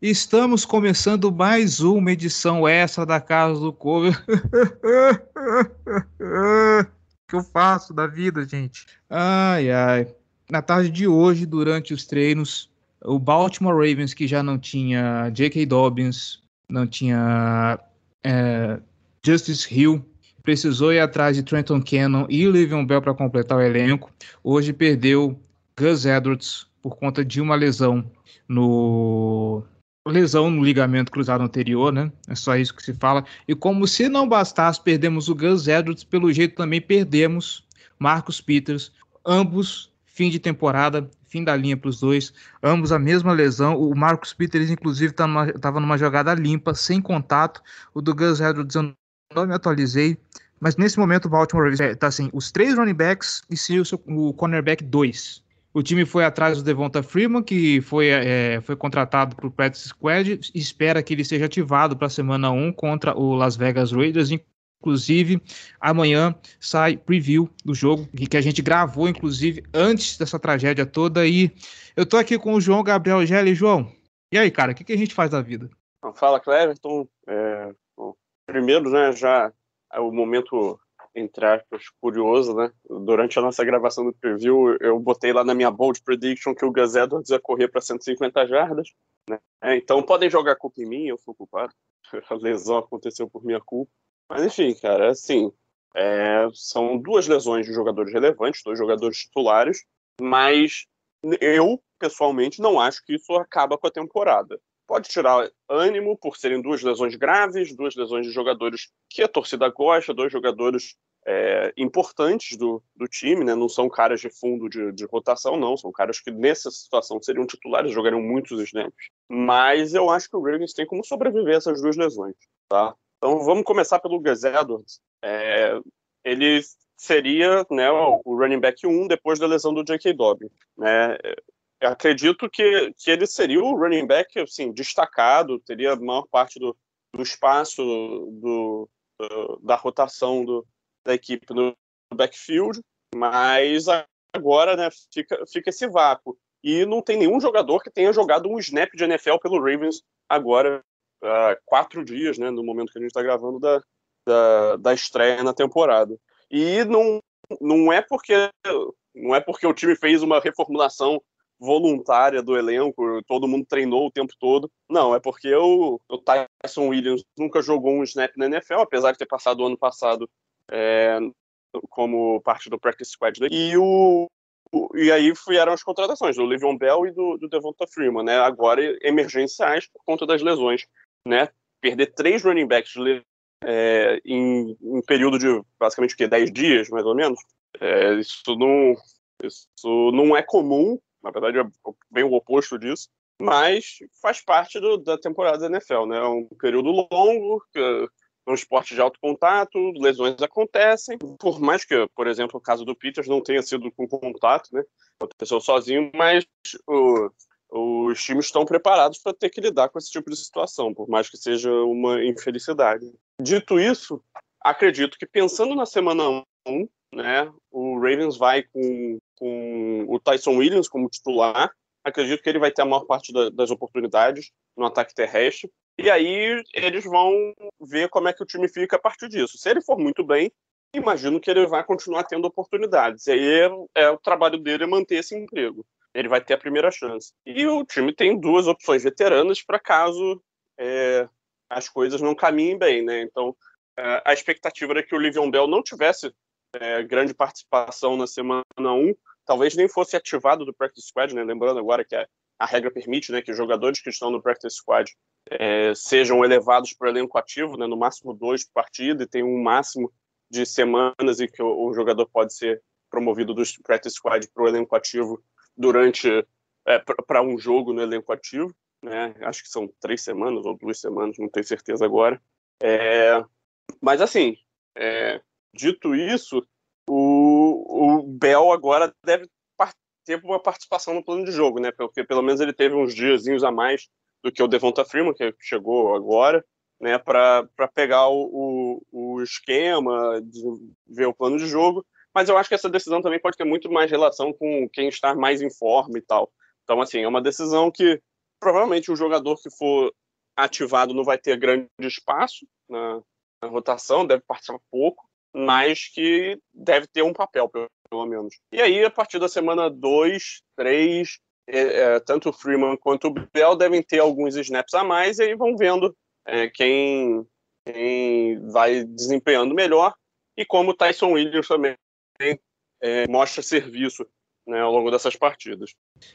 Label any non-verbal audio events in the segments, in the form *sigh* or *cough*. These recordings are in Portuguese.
Estamos começando mais uma edição extra da Casa do Cover. O *laughs* que eu faço da vida, gente? Ai, ai. Na tarde de hoje, durante os treinos, o Baltimore Ravens, que já não tinha J.K. Dobbins, não tinha é, Justice Hill, precisou ir atrás de Trenton Cannon e Le'Veon Bell para completar o elenco. Hoje perdeu Gus Edwards por conta de uma lesão no lesão no ligamento cruzado anterior, né? É só isso que se fala. E como se não bastasse, perdemos o Gus Edwards, pelo jeito também perdemos Marcus Peters, ambos fim de temporada, fim da linha para os dois, ambos a mesma lesão. O Marcus Peters, inclusive, estava tá numa jogada limpa, sem contato. O do Gus Edwards eu não me atualizei. Mas nesse momento o Baltimore está assim, os três running backs e se o, o cornerback 2. O time foi atrás do Devonta Freeman, que foi, é, foi contratado para o practice squad, espera que ele seja ativado para a semana 1 contra o Las Vegas Raiders. Inclusive, amanhã sai preview do jogo, que a gente gravou, inclusive, antes dessa tragédia toda. E eu tô aqui com o João Gabriel Gelli. João, e aí, cara, o que, que a gente faz da vida? Fala, Cleverton. É, primeiro, né, já é o momento entre aspas, curioso, né? Durante a nossa gravação do preview, eu botei lá na minha bold prediction que o Gus Edwards ia correr para 150 jardas, né? É, então podem jogar culpa em mim, eu fui culpado. *laughs* A lesão aconteceu por minha culpa. Mas enfim, cara, assim, é, são duas lesões de jogadores relevantes, dois jogadores titulares, mas eu, pessoalmente, não acho que isso acaba com a temporada. Pode tirar ânimo por serem duas lesões graves, duas lesões de jogadores que a torcida gosta, dois jogadores é, importantes do, do time, né? não são caras de fundo de, de, rotação, não, são caras que nessa situação seriam titulares, jogariam muitos snaps. Mas eu acho que o Ravens tem como sobreviver a essas duas lesões. Tá? Então vamos começar pelo Gus Edwards. É, ele seria né, o running back 1 depois da lesão do J.K. Dobbins. Né? Eu acredito que, que ele seria o running back assim, destacado, teria a maior parte do, do espaço do, do, da rotação do, da equipe no backfield, mas agora né, fica, fica esse vácuo. E não tem nenhum jogador que tenha jogado um snap de NFL pelo Ravens agora, há quatro dias, né, no momento que a gente está gravando da, da, da estreia na temporada. E não, não é porque não é porque o time fez uma reformulação voluntária do elenco, todo mundo treinou o tempo todo. Não, é porque o, o Tyson Williams nunca jogou um snap na NFL, apesar de ter passado o ano passado é, como parte do practice squad. E, o, e aí vieram as contratações do Le'Veon Bell e do, do Devonta Freeman, né? Agora emergenciais por conta das lesões, né? Perder três running backs é, em um período de basicamente o quê? 10 dias, mais ou menos. É, isso, não, isso não é comum, na verdade é bem o oposto disso, mas faz parte do, da temporada da NFL, né? É um período longo, é um esporte de alto contato, lesões acontecem, por mais que, por exemplo, o caso do Peters não tenha sido com contato, né? Aconteceu sozinho, mas o, os times estão preparados para ter que lidar com esse tipo de situação, por mais que seja uma infelicidade. Dito isso, acredito que pensando na semana 1, né, o Ravens vai com, com o Tyson Williams como titular. Acredito que ele vai ter a maior parte da, das oportunidades no ataque terrestre. E aí eles vão ver como é que o time fica a partir disso. Se ele for muito bem, imagino que ele vai continuar tendo oportunidades. E aí é, é o trabalho dele é manter esse emprego. Ele vai ter a primeira chance. E o time tem duas opções veteranas para caso é, as coisas não caminhem bem, né? Então a expectativa era que o Livion Bell não tivesse é, grande participação na semana 1, talvez nem fosse ativado do practice squad, né? Lembrando agora que a, a regra permite, né, que os jogadores que estão no practice squad é, sejam elevados para o elenco ativo, né, no máximo dois por partida, e tem um máximo de semanas em que o, o jogador pode ser promovido do practice squad para o elenco ativo durante é, para um jogo no elenco ativo, né? Acho que são três semanas ou duas semanas, não tenho certeza agora. É, mas assim, é, dito isso, o, o Bell agora deve ter uma participação no plano de jogo, né? Porque pelo menos ele teve uns diazinhos a mais do que o Devonta Freeman, que chegou agora, né, para pegar o, o, o esquema, ver o plano de jogo. Mas eu acho que essa decisão também pode ter muito mais relação com quem está mais em forma e tal. Então, assim, é uma decisão que provavelmente o jogador que for ativado não vai ter grande espaço na, na rotação, deve participar pouco, mas que deve ter um papel, pelo, menos. E aí, a partir da semana 2, 3, é, é, tanto o Freeman quanto o Bell devem ter alguns snaps a mais, e aí vão vendo é, quem, quem vai desempenhando melhor, e como o Tyson Williams também é, mostra serviço né, ao longo dessas partidas.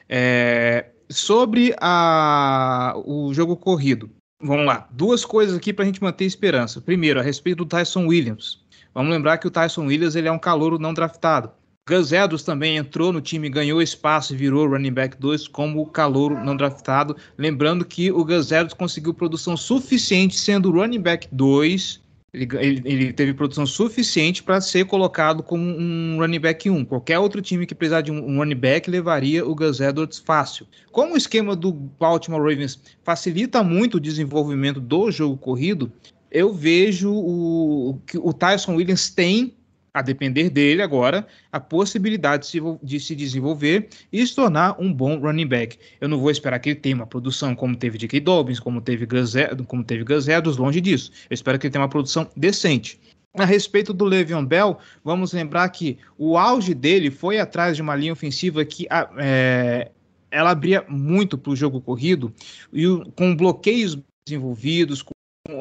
É, sobre a, o jogo corrido, vamos lá. Duas coisas aqui para a gente manter esperança. Primeiro, a respeito do Tyson Williams. Vamos lembrar que o Tyson Williams ele é um calouro não draftado. Gus Edwards também entrou no time, ganhou espaço e virou running back 2 como calouro não draftado. Lembrando que o Gus Edwards conseguiu produção suficiente sendo running back 2 ele, ele, ele, teve produção suficiente para ser colocado como um running back 1. Qualquer outro time que precisar de um, um running back levaria o Gus Edwards fácil. Como o esquema do Baltimore Ravens facilita muito o desenvolvimento do jogo corrido, eu vejo o, que o Tyson Williams tem a depender dele agora, a possibilidade de se, de se, desenvolver e se tornar um bom running back. Eu não vou esperar que ele tenha uma produção como teve J.K. Dobbins, como teve Gus, como teve longe disso. Eu espero que ele tenha uma produção decente. A respeito do Le'Veon Bell, vamos lembrar que o auge dele foi atrás de uma linha ofensiva que é, ela abria muito para o jogo corrido e com bloqueios desenvolvidos,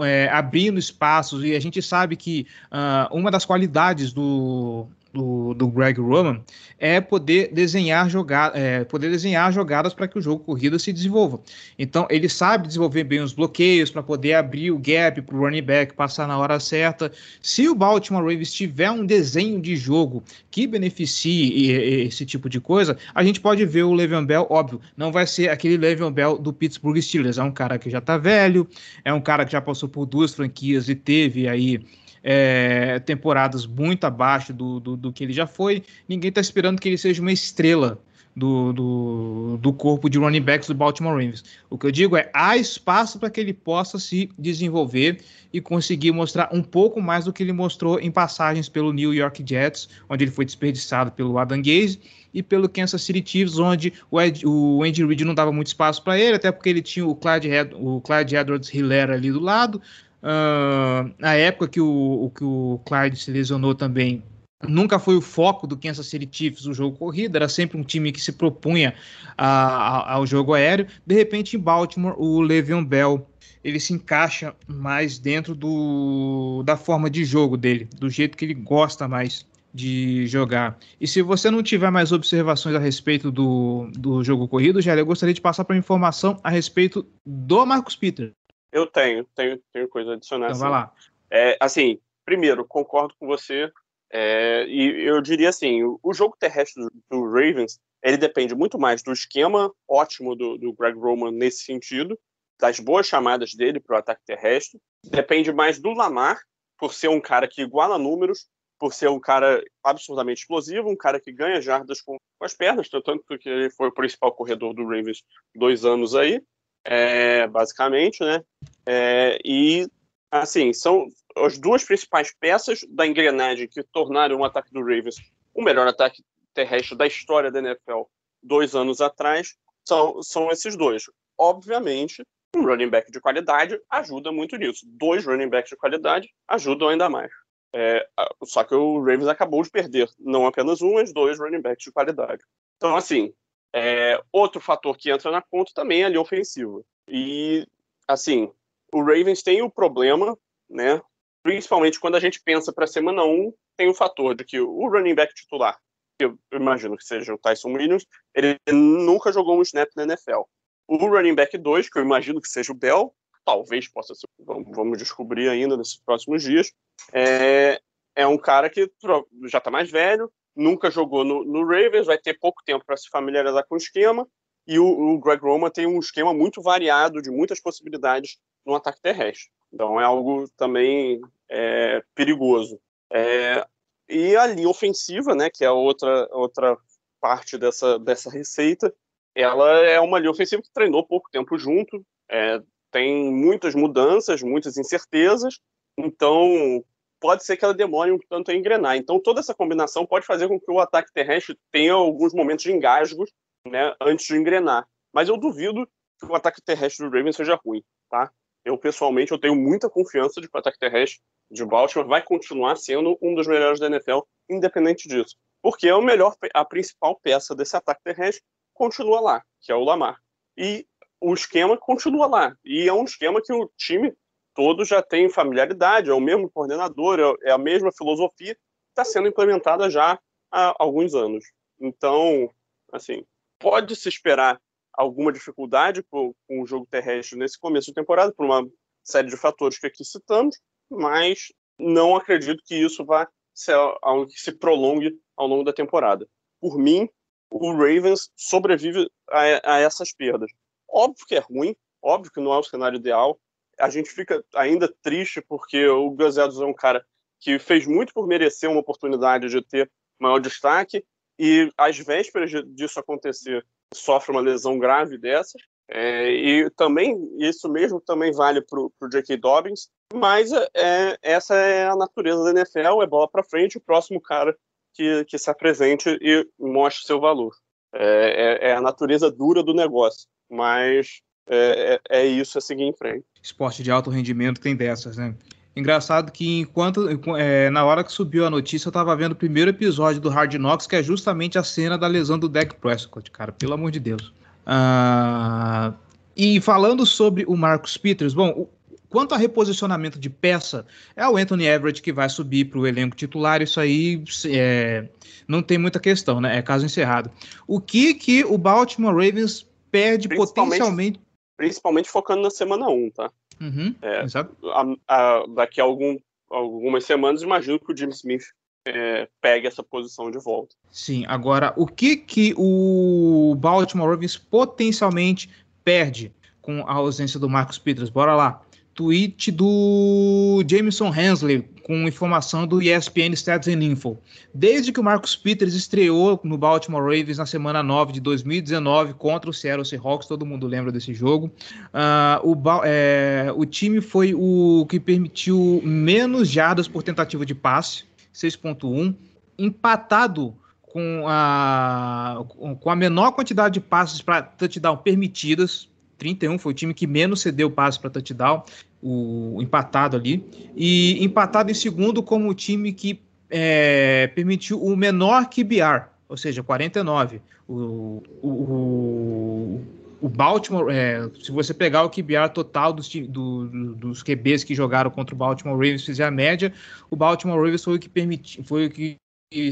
é, abrindo espaços, e a gente sabe que uh, uma das qualidades do, do, do Greg Roman é poder desenhar, jogar, é, poder desenhar jogadas para que o jogo corrida se desenvolva. Então, ele sabe desenvolver bem os bloqueios para poder abrir o gap para o running back passar na hora certa. Se o Baltimore Ravens tiver um desenho de jogo que beneficie esse tipo de coisa, a gente pode ver o Le'Veon Bell, óbvio, não vai ser aquele Le'Veon Bell do Pittsburgh Steelers, é um cara que já está velho, é um cara que já passou por duas franquias e teve aí é, temporadas muito abaixo do, do, do, que ele já foi. Ninguém está esperando que ele seja uma estrela do, do, do, corpo de running backs do Baltimore Ravens. O que eu digo é há espaço para que ele possa se desenvolver e conseguir mostrar um pouco mais do que ele mostrou em passagens pelo New York Jets, onde ele foi desperdiçado pelo Adam Gaze e pelo Kansas City Chiefs, onde o, Ed, o Andy Reid não dava muito espaço para ele, até porque ele tinha o Clyde, o Clyde Edwards-Hiller ali do lado, Uh, na época que o, que o Clyde se lesionou também, nunca foi o foco do Kansas City Chiefs o jogo corrido, era sempre um time que se propunha a, a, ao jogo aéreo. De repente, em Baltimore, o Le'Veon Bell ele se encaixa mais dentro do, da forma de jogo dele, do jeito que ele gosta mais de jogar. E se você não tiver mais observações a respeito do, do jogo corrido, já eu gostaria de passar para informação a respeito do Marcus Peter. Eu tenho, tenho, tenho coisa a adicionar. Então vai lá. É, assim, primeiro, concordo com você. É, e eu diria assim, o, o jogo terrestre do, do, Ravens, ele depende muito mais do esquema ótimo do, do Greg Roman nesse sentido, das boas chamadas dele para o ataque terrestre. Depende mais do Lamar, por ser um cara que iguala números, por ser um cara absurdamente explosivo, um cara que ganha jardas com, com as pernas, tanto que ele foi o principal corredor do Ravens dois anos aí é, basicamente, né? É, e, assim, são as duas principais peças da engrenagem que tornaram o ataque do Ravens o melhor ataque terrestre da história da NFL dois anos atrás, são, são esses dois. Obviamente, um running back de qualidade ajuda muito nisso. Dois running backs de qualidade ajudam ainda mais. É, só que o Ravens acabou de perder não apenas um, mas dois running backs de qualidade. Então, assim, é, outro fator que entra na conta também é a linha ofensiva. E, assim, o Ravens tem o problema, né? Principalmente quando a gente pensa para a semana 1, tem o fator de que o running back titular, que eu imagino que seja o Tyson Williams, ele nunca jogou um snap na NFL. O running back 2, que eu imagino que seja o Bell, talvez possa ser, vamos descobrir ainda nesses próximos dias, é, é um cara que já está mais velho, nunca jogou no, no Ravens, vai ter pouco tempo para se familiarizar com o esquema. E o, o, Greg Roman tem um esquema muito variado, de muitas possibilidades no ataque terrestre. Então é algo também é, perigoso. É, e a linha ofensiva, né, que é outra, outra parte dessa, dessa receita, ela é uma linha ofensiva que treinou pouco tempo junto, é, tem muitas mudanças, muitas incertezas, então pode ser que ela demore um tanto a engrenar. Então, toda essa combinação pode fazer com que o ataque terrestre tenha alguns momentos de engasgos né, antes de engrenar. Mas eu duvido que o ataque terrestre do Ravens seja ruim, tá? Eu, pessoalmente, eu tenho muita confiança de que o ataque terrestre de Baltimore vai continuar sendo um dos melhores da NFL, independente disso. Porque é o melhor, a principal peça desse ataque terrestre continua lá, que é o Lamar. E o esquema continua lá. E é um esquema que o time todo já tem familiaridade, é o mesmo coordenador, é, é a mesma filosofia, está sendo implementada já há alguns anos. Então, assim, pode se esperar alguma dificuldade com, com o jogo terrestre nesse começo de temporada, por uma série de fatores que aqui citamos, mas não acredito que isso vá ser algo que se prolongue ao longo da temporada. Por mim, o Ravens sobrevive a, a essas perdas. Óbvio que é ruim, óbvio que não é o cenário ideal. A gente fica ainda triste porque o Gus Edwards é um cara que fez muito por merecer uma oportunidade de ter maior destaque e às vésperas disso acontecer sofre uma lesão grave dessas é, e também isso mesmo também vale para o J.K. Dobbins mas é, essa é a natureza da NFL é bola para frente o próximo cara que, que se apresente e mostre seu valor é, é, é a natureza dura do negócio mas é, é, é, isso, é seguir em frente. Esporte de alto rendimento tem dessas, né? Engraçado que enquanto é, na hora que subiu a notícia, eu tava vendo o primeiro episódio do Hard Knocks, que é justamente a cena da lesão do Dak Prescott, cara, pelo amor de Deus. Ah, e falando sobre o Marcus Peters, bom, o, quanto a reposicionamento de peça, é o Anthony Everett que vai subir para o elenco titular, isso aí é, não tem muita questão, né? É caso encerrado. O que que o Baltimore Ravens perde potencialmente. Principalmente focando na semana 1, tá? Uhum, é, a, a, daqui a algum, algumas semanas, imagino que o Jim Smith é, pegue essa posição de volta. Sim, agora, o que, que o Baltimore Ravens potencialmente perde com a ausência do Marcos Peters? Bora lá tweet do Jameson Hensley com informação do ESPN Stats and Info. Desde que o Marcus Peters estreou no Baltimore Ravens na semana 9 de 2019 contra o Seattle Seahawks, todo mundo lembra desse jogo, uh, o, é, o time foi o que permitiu menos jardas por tentativa de passe, 6.1, empatado com a, com a menor quantidade de passes para touchdown permitidas, 31 foi o time que menos cedeu passe para touchdown o, empatado ali, e empatado em segundo como o time que é, permitiu o menor QBR, ou seja, 49. O, o, o Baltimore, é, se você pegar o QBR total dos, do, dos QBs que jogaram contra o Baltimore Ravens, fizer a média, o Baltimore Ravens foi o que permitiu, foi o que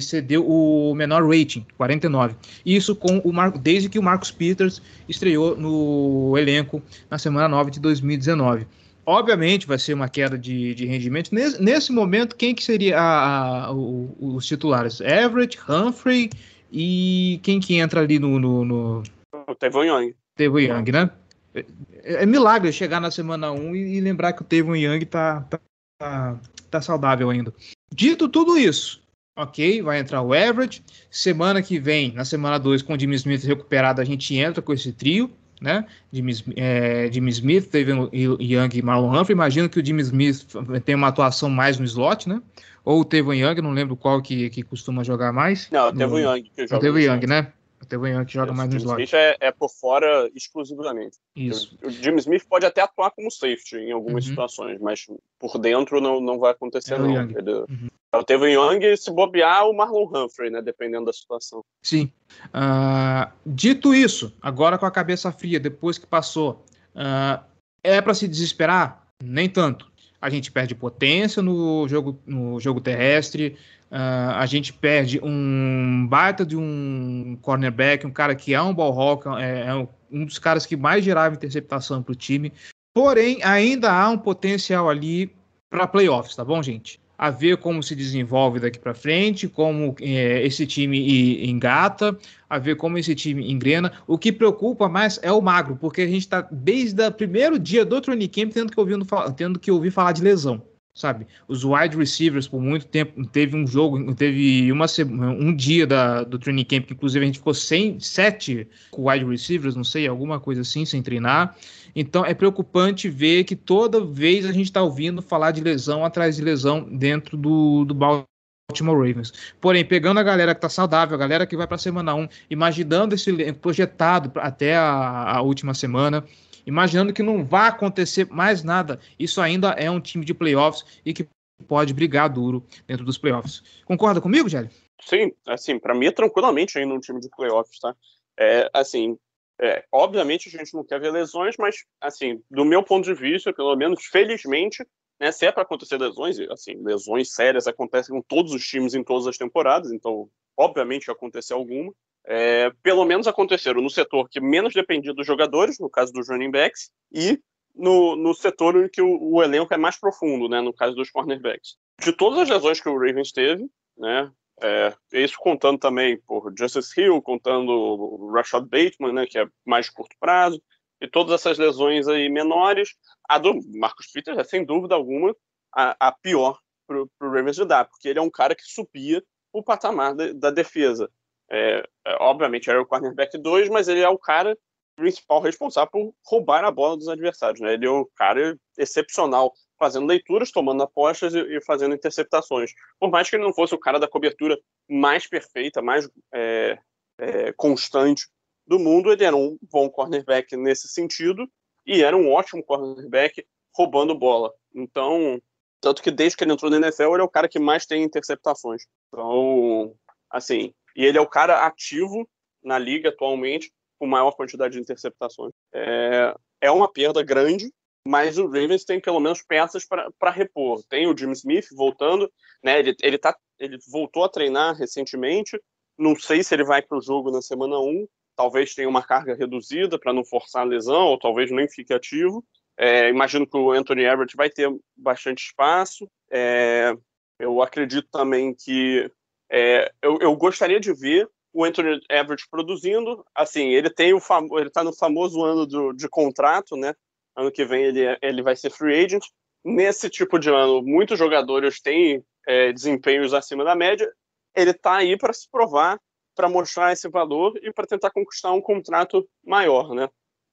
cedeu o menor rating, 49. Isso com o desde que o Marcos Peters estreou no elenco na semana 9 de 2019. Obviamente vai ser uma queda de, de rendimento. Nesse, nesse momento, quem que seria a, a, o, os titulares? Everett, Humphrey e quem que entra ali no... no, no... O Tevon Young. Tevon Young, né? É, é, milagre chegar na semana 1 e, e lembrar que o Tevon Young tá, tá, tá, tá saudável ainda. Dito tudo isso, ok, vai entrar o Everett. Semana que vem, na semana 2, com o Jimmy Smith recuperado, a gente entra com esse trio né? Jimmy, é, Jimmy Smith, teve Young e Marlon Humphrey. Imagino que o Jimmy Smith tem uma atuação mais no slot, né? Ou o Tevon Young, não lembro qual que, que costuma jogar mais. Não, o Tevon Young que joga. O Tevon Young, né? O Tevon Young que joga mais no slot. O Smith é, é, por fora exclusivamente. Isso. O, o Jimmy Smith pode até atuar como safety em algumas uhum. situações, mas por dentro não, não vai acontecer, é não. Ele, uhum. O Tevon Young, se bobear, o Marlon Humphrey, né? Dependendo da situação. Sim. Uh, dito isso, agora com a cabeça fria, depois que passou, uh, é para se desesperar? Nem tanto. A gente perde potência no jogo, no jogo terrestre, uh, a gente perde um baita de um cornerback, um cara que é um ball hawk, é, é um dos caras que mais gerava interceptação para o time. Porém, ainda há um potencial ali para playoffs, tá bom, gente? A ver como se desenvolve daqui para frente, como é, esse time engata, a ver como esse time engrena. O que preocupa mais é o magro, porque a gente está desde o primeiro dia do training camp tendo que, ouvindo, tendo que ouvir falar de lesão. Sabe, os wide receivers por muito tempo teve um jogo, teve uma um dia da, do training camp que inclusive a gente ficou sem sete wide receivers, não sei, alguma coisa assim, sem treinar. Então é preocupante ver que toda vez a gente está ouvindo falar de lesão atrás de lesão dentro do, do Baltimore Ravens. Porém, pegando a galera que tá saudável, a galera que vai para semana 1, imaginando esse projetado até a, a, última semana, imaginando que não vai acontecer mais nada, isso ainda é um time de playoffs e que pode brigar duro dentro dos playoffs. Concorda comigo, Gelli? Sim, assim, para mim é tranquilamente ainda um time de playoffs, tá? É, assim, é, obviamente a gente não quer ver lesões, mas, assim, do meu ponto de vista, pelo menos, felizmente, né, se é para acontecer lesões, assim, lesões sérias acontecem com todos os times em todas as temporadas, então, obviamente, acontecer alguma. É, pelo menos aconteceram no setor que menos dependia dos jogadores, no caso dos running backs, e no, no setor em que o, o, elenco é mais profundo, né, no caso dos cornerbacks. De todas as lesões que o Ravens teve, né, é, isso contando também por Justice Hill, contando o Rashad Bateman, né, que é mais curto prazo, e todas essas lesões aí menores, a do Marcos Peters é sem dúvida alguma a, a pior para o Ravens de dar, porque ele é um cara que subia o patamar de, da defesa. É, é, obviamente era o cornerback 2, mas ele é o cara principal responsável por roubar a bola dos adversários. Né? Ele é o cara excepcional, fazendo leituras, tomando apostas e, e, fazendo interceptações. Por mais que ele não fosse o cara da cobertura mais perfeita, mais é, é, constante do mundo, ele era um bom cornerback nesse sentido e era um ótimo cornerback roubando bola. Então, tanto que desde que ele entrou na NFL, ele é o cara que mais tem interceptações. Então, assim, e ele é o cara ativo na liga atualmente com maior quantidade de interceptações. É, é uma perda grande, mas o Ravens tem pelo menos peças para repor. Tem o Jim Smith voltando, né? Ele, ele, tá, ele voltou a treinar recentemente. Não sei se ele vai para o jogo na semana 1. Talvez tenha uma carga reduzida para não forçar a lesão, ou talvez nem fique ativo. É, imagino que o Anthony Everett vai ter bastante espaço. É, eu acredito também que é, eu, eu, gostaria de ver o Anthony Everett produzindo. Assim, ele tem o ele está no famoso ano do, de contrato, né? Ano que vem ele, ele vai ser free agent. Nesse tipo de ano, muitos jogadores têm é, desempenhos acima da média. Ele está aí para se provar, para mostrar esse valor e para tentar conquistar um contrato maior, né?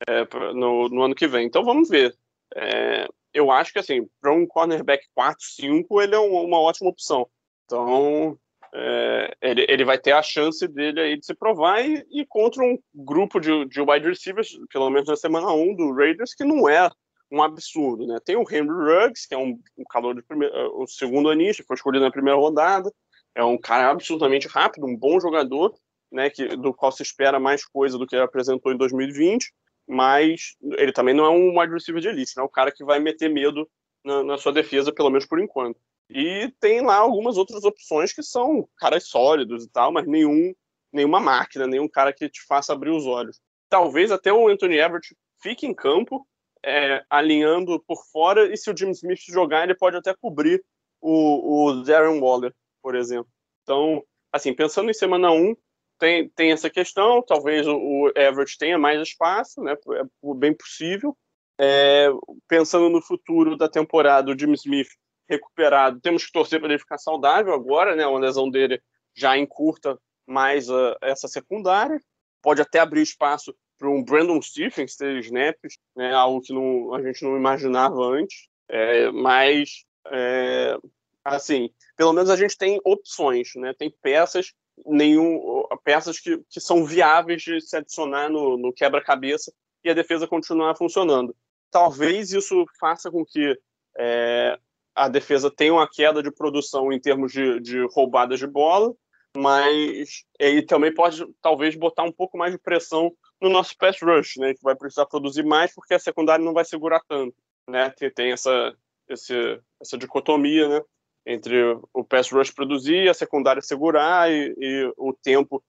É, no, no, ano que vem. Então vamos ver. É, eu acho que assim, para um cornerback 4-5, ele é uma, uma ótima opção. Então, é, ele, ele vai ter a chance dele aí de se provar e, e contra um grupo de, de wide receivers, pelo menos na semana 1 do Raiders, que não é um absurdo, né? Tem o Henry Ruggs, que é um, um calor de primeiro, é, o segundo anista, foi escolhido na primeira rodada, é um cara absolutamente rápido, um bom jogador, né? Que, do qual se espera mais coisa do que ele apresentou em 2020, mas ele também não é um wide receiver de elite, né? O cara que vai meter medo na, na sua defesa, pelo menos por enquanto. E tem lá algumas outras opções que são caras sólidos e tal, mas nenhum, nenhuma máquina, nenhum cara que te faça abrir os olhos. Talvez até o Anthony Everett fique em campo, é, alinhando por fora, e se o Jim Smith jogar, ele pode até cobrir o, o Darren Waller, por exemplo. Então, assim, pensando em semana 1, tem, tem essa questão, talvez o, o Everett tenha mais espaço, né, é bem possível. É, pensando no futuro da temporada, o Jim Smith recuperado. Temos que torcer para ele ficar saudável agora, né? Uma lesão dele já encurta mais uh, essa secundária. Pode até abrir espaço para um Brandon Stephens ter snaps, né? Algo que não, a gente não imaginava antes. É, mas, é, assim, pelo menos a gente tem opções, né? Tem peças nenhum peças que, que são viáveis de se adicionar no, no quebra-cabeça e a defesa continuar funcionando. Talvez isso faça com que é, a defesa tem uma queda de produção em termos de, de roubadas de bola, mas ele também pode talvez botar um pouco mais de pressão no nosso pass rush, né, que vai precisar produzir mais porque a secundária não vai segurar tanto, né, tem, essa, esse, essa dicotomia, né, entre o pass rush produzir, a secundária segurar e, e o tempo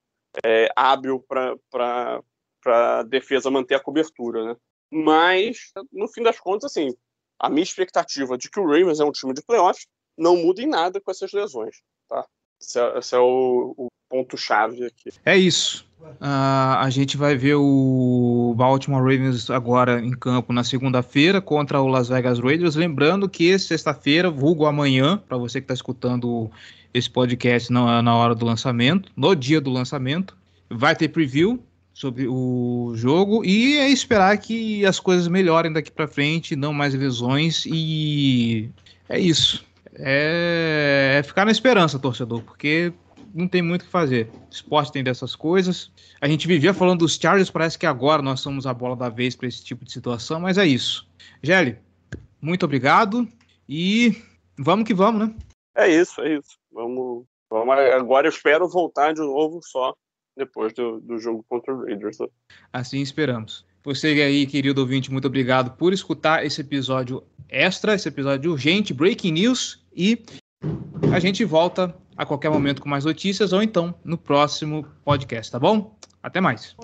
é, hábil para a defesa manter a cobertura, né. Mas, no fim das contas, assim, a minha expectativa de que o Ravens é um time de playoffs não muda em nada com essas lesões, tá? Esse é, esse é o, o ponto-chave aqui. É isso. Uh, a gente vai ver o Baltimore Ravens agora em campo na segunda-feira contra o Las Vegas Raiders. Lembrando que sexta-feira, vulgo amanhã, para você que está escutando esse podcast na, na hora do lançamento, no dia do lançamento, vai ter preview sobre o jogo e é esperar que as coisas melhorem daqui para frente, não mais lesões e é isso. é, é ficar na esperança, torcedor, porque não tem muito o que fazer. Esporte tem dessas coisas. A gente vivia falando dos Chargers, parece que agora nós somos a bola da vez para esse tipo de situação, mas é isso. Gelli, muito obrigado e vamos que vamos, né? É isso, é isso. Vamos, vamos agora eu espero voltar de novo só depois do, do jogo contra o Raiders. Né? Assim esperamos. Você aí, querido ouvinte, muito obrigado por escutar esse episódio extra, esse episódio urgente, Breaking News, e a gente volta a qualquer momento com mais notícias ou então no próximo podcast, tá bom? Até mais.